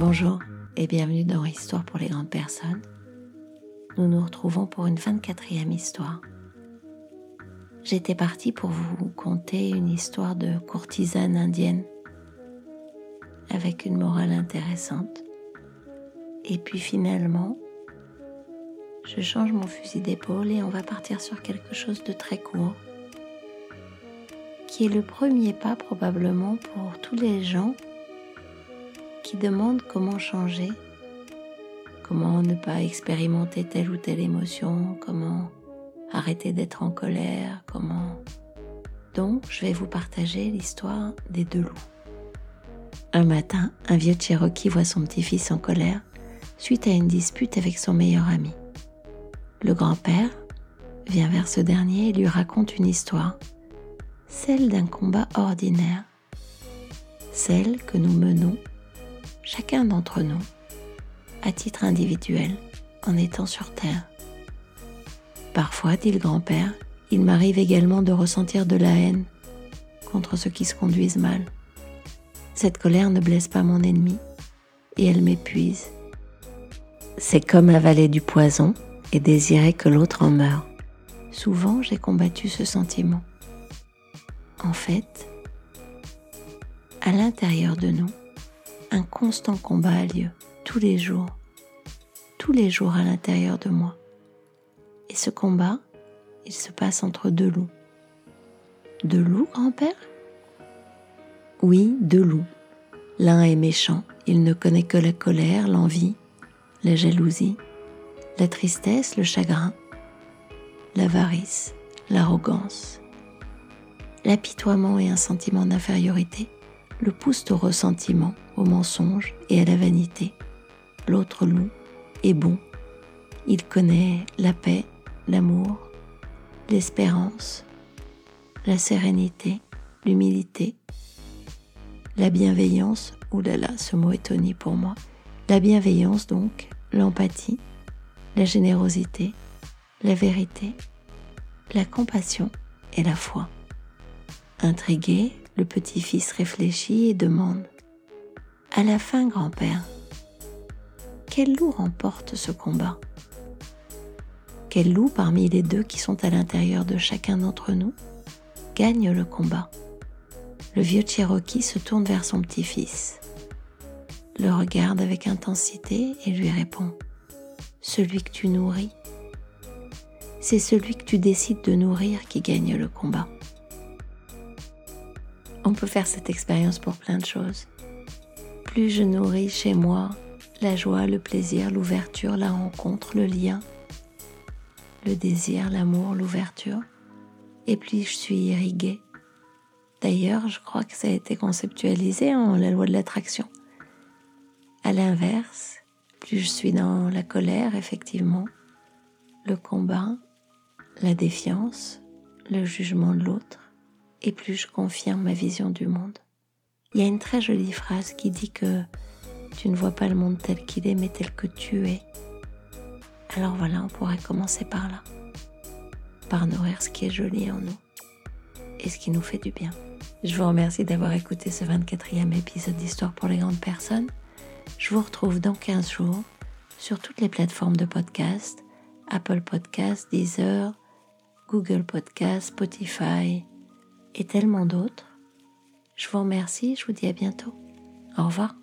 Bonjour et bienvenue dans Histoire pour les grandes personnes. Nous nous retrouvons pour une 24e histoire. J'étais partie pour vous conter une histoire de courtisane indienne avec une morale intéressante. Et puis finalement, je change mon fusil d'épaule et on va partir sur quelque chose de très court, qui est le premier pas probablement pour tous les gens qui demandent comment changer, comment ne pas expérimenter telle ou telle émotion, comment arrêter d'être en colère, comment... Donc, je vais vous partager l'histoire des deux loups. Un matin, un vieux Cherokee voit son petit-fils en colère suite à une dispute avec son meilleur ami. Le grand-père vient vers ce dernier et lui raconte une histoire, celle d'un combat ordinaire, celle que nous menons, chacun d'entre nous, à titre individuel, en étant sur Terre. Parfois, dit le grand-père, il m'arrive également de ressentir de la haine contre ceux qui se conduisent mal. Cette colère ne blesse pas mon ennemi et elle m'épuise. C'est comme avaler du poison et désirer que l'autre en meure. Souvent, j'ai combattu ce sentiment. En fait, à l'intérieur de nous, un constant combat a lieu tous les jours, tous les jours à l'intérieur de moi. Et ce combat, il se passe entre deux loups. Deux loups, grand-père? Oui, deux loups. L'un est méchant, il ne connaît que la colère, l'envie, la jalousie, la tristesse, le chagrin, l'avarice, l'arrogance. L'apitoiement et un sentiment d'infériorité le poussent au ressentiment, au mensonge et à la vanité. L'autre loup est bon. Il connaît la paix, l'amour, l'espérance, la sérénité, l'humilité, la bienveillance, oulala, ce mot est toni pour moi, la bienveillance donc, l'empathie, la générosité, la vérité, la compassion et la foi. Intrigué, le petit-fils réfléchit et demande À la fin, grand-père, quel loup remporte ce combat? Quel loup parmi les deux qui sont à l'intérieur de chacun d'entre nous gagne le combat? Le vieux Cherokee se tourne vers son petit-fils, le regarde avec intensité et lui répond Celui que tu nourris. C'est celui que tu décides de nourrir qui gagne le combat. On peut faire cette expérience pour plein de choses. Plus je nourris chez moi la joie, le plaisir, l'ouverture, la rencontre, le lien, le désir, l'amour, l'ouverture, et puis je suis irriguée. D'ailleurs, je crois que ça a été conceptualisé en la loi de l'attraction. À l'inverse, plus je suis dans la colère, effectivement, le combat, la défiance, le jugement de l'autre, plus je confirme ma vision du monde. Il y a une très jolie phrase qui dit que tu ne vois pas le monde tel qu'il est, mais tel que tu es. Alors voilà, on pourrait commencer par là, par nourrir ce qui est joli en nous et ce qui nous fait du bien. Je vous remercie d'avoir écouté ce 24e épisode d'Histoire pour les grandes personnes. Je vous retrouve dans 15 jours sur toutes les plateformes de podcast, Apple Podcast, Deezer, Google Podcast, Spotify et tellement d'autres. Je vous remercie, je vous dis à bientôt. Au revoir.